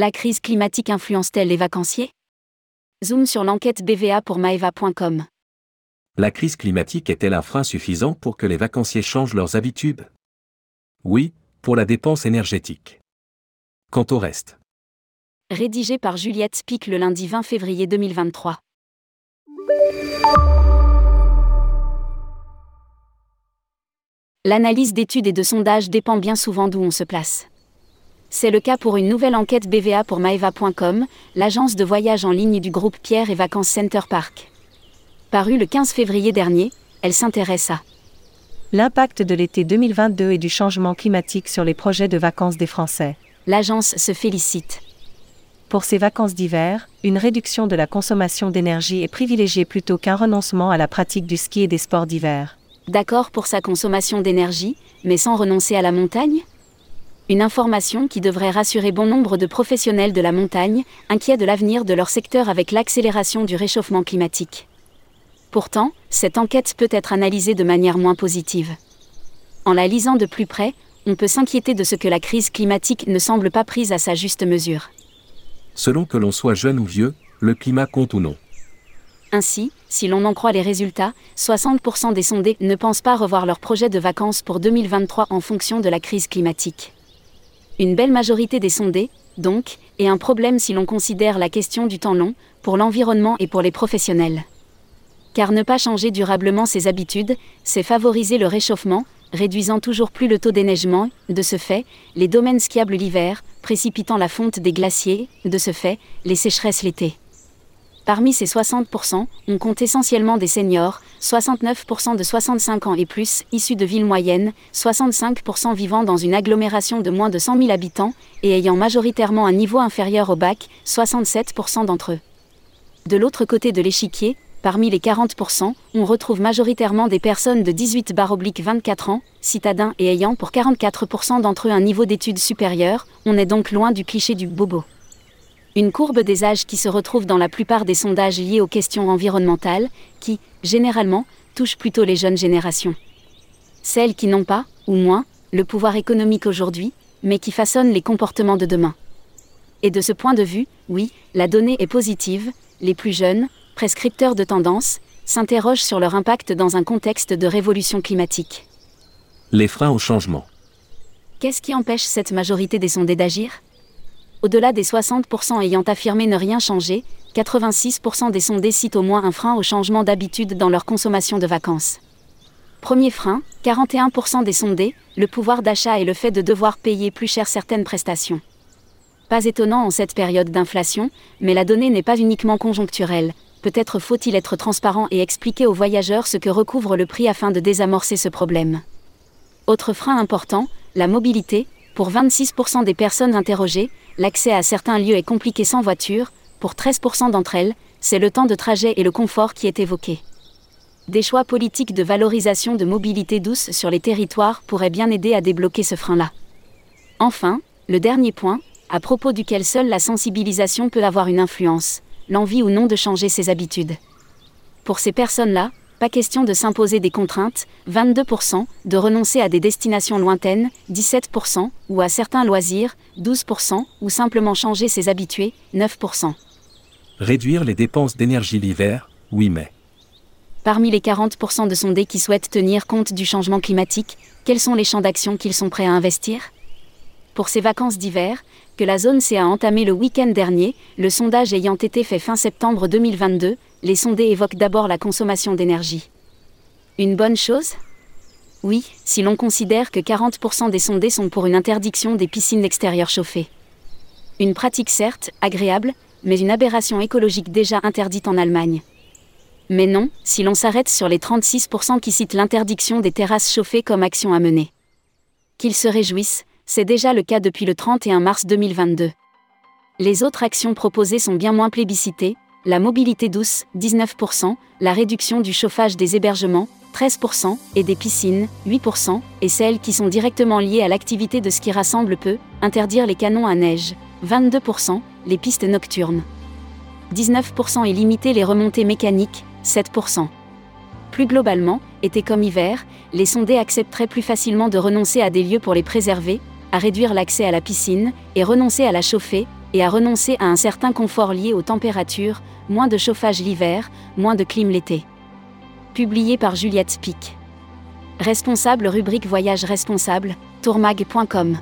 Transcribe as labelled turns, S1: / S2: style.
S1: La crise climatique influence-t-elle les vacanciers? Zoom sur l'enquête BVA pour maeva.com.
S2: La crise climatique est-elle un frein suffisant pour que les vacanciers changent leurs habitudes? Oui, pour la dépense énergétique. Quant au reste.
S1: Rédigé par Juliette Spic le lundi 20 février 2023. L'analyse d'études et de sondages dépend bien souvent d'où on se place. C'est le cas pour une nouvelle enquête BVA pour Maeva.com, l'agence de voyage en ligne du groupe Pierre et Vacances Center Park. Parue le 15 février dernier, elle s'intéresse à
S3: l'impact de l'été 2022 et du changement climatique sur les projets de vacances des Français.
S1: L'agence se félicite.
S3: Pour ces vacances d'hiver, une réduction de la consommation d'énergie est privilégiée plutôt qu'un renoncement à la pratique du ski et des sports d'hiver.
S1: D'accord pour sa consommation d'énergie, mais sans renoncer à la montagne? Une information qui devrait rassurer bon nombre de professionnels de la montagne, inquiets de l'avenir de leur secteur avec l'accélération du réchauffement climatique. Pourtant, cette enquête peut être analysée de manière moins positive. En la lisant de plus près, on peut s'inquiéter de ce que la crise climatique ne semble pas prise à sa juste mesure.
S2: Selon que l'on soit jeune ou vieux, le climat compte ou non.
S1: Ainsi, si l'on en croit les résultats, 60% des sondés ne pensent pas revoir leur projet de vacances pour 2023 en fonction de la crise climatique. Une belle majorité des sondés, donc, et un problème si l'on considère la question du temps long, pour l'environnement et pour les professionnels. Car ne pas changer durablement ses habitudes, c'est favoriser le réchauffement, réduisant toujours plus le taux d'éneigement, de ce fait, les domaines skiables l'hiver, précipitant la fonte des glaciers, de ce fait, les sécheresses l'été. Parmi ces 60%, on compte essentiellement des seniors, 69% de 65 ans et plus, issus de villes moyennes, 65% vivant dans une agglomération de moins de 100 000 habitants, et ayant majoritairement un niveau inférieur au bac, 67% d'entre eux. De l'autre côté de l'échiquier, parmi les 40%, on retrouve majoritairement des personnes de 18-24 ans, citadins et ayant pour 44% d'entre eux un niveau d'études supérieur, on est donc loin du cliché du bobo. Une courbe des âges qui se retrouve dans la plupart des sondages liés aux questions environnementales, qui, généralement, touchent plutôt les jeunes générations. Celles qui n'ont pas, ou moins, le pouvoir économique aujourd'hui, mais qui façonnent les comportements de demain. Et de ce point de vue, oui, la donnée est positive, les plus jeunes, prescripteurs de tendances, s'interrogent sur leur impact dans un contexte de révolution climatique.
S2: Les freins au changement.
S1: Qu'est-ce qui empêche cette majorité des sondés d'agir? Au-delà des 60% ayant affirmé ne rien changer, 86% des sondés citent au moins un frein au changement d'habitude dans leur consommation de vacances. Premier frein, 41% des sondés, le pouvoir d'achat et le fait de devoir payer plus cher certaines prestations. Pas étonnant en cette période d'inflation, mais la donnée n'est pas uniquement conjoncturelle. Peut-être faut-il être transparent et expliquer aux voyageurs ce que recouvre le prix afin de désamorcer ce problème. Autre frein important, la mobilité, pour 26% des personnes interrogées, l'accès à certains lieux est compliqué sans voiture, pour 13% d'entre elles, c'est le temps de trajet et le confort qui est évoqué. Des choix politiques de valorisation de mobilité douce sur les territoires pourraient bien aider à débloquer ce frein-là. Enfin, le dernier point, à propos duquel seule la sensibilisation peut avoir une influence, l'envie ou non de changer ses habitudes. Pour ces personnes-là, pas question de s'imposer des contraintes, 22%, de renoncer à des destinations lointaines, 17%, ou à certains loisirs, 12%, ou simplement changer ses habitués, 9%.
S2: Réduire les dépenses d'énergie l'hiver, oui mais.
S1: Parmi les 40% de sondés qui souhaitent tenir compte du changement climatique, quels sont les champs d'action qu'ils sont prêts à investir? Pour ces vacances d'hiver, que la zone C a entamé le week-end dernier, le sondage ayant été fait fin septembre 2022, les sondés évoquent d'abord la consommation d'énergie. Une bonne chose? Oui, si l'on considère que 40% des sondés sont pour une interdiction des piscines extérieures chauffées. Une pratique certes, agréable, mais une aberration écologique déjà interdite en Allemagne. Mais non, si l'on s'arrête sur les 36% qui citent l'interdiction des terrasses chauffées comme action à mener. Qu'ils se réjouissent, c'est déjà le cas depuis le 31 mars 2022. Les autres actions proposées sont bien moins plébiscitées, la mobilité douce, 19%, la réduction du chauffage des hébergements, 13%, et des piscines, 8%, et celles qui sont directement liées à l'activité de ski rassemble peu, interdire les canons à neige, 22%, les pistes nocturnes. 19% et limiter les remontées mécaniques, 7%. Plus globalement, été comme hiver, les sondés accepteraient plus facilement de renoncer à des lieux pour les préserver, à réduire l'accès à la piscine, et renoncer à la chauffer, et à renoncer à un certain confort lié aux températures, moins de chauffage l'hiver, moins de clim l'été. Publié par Juliette Spic. Responsable rubrique Voyage responsable, tourmag.com.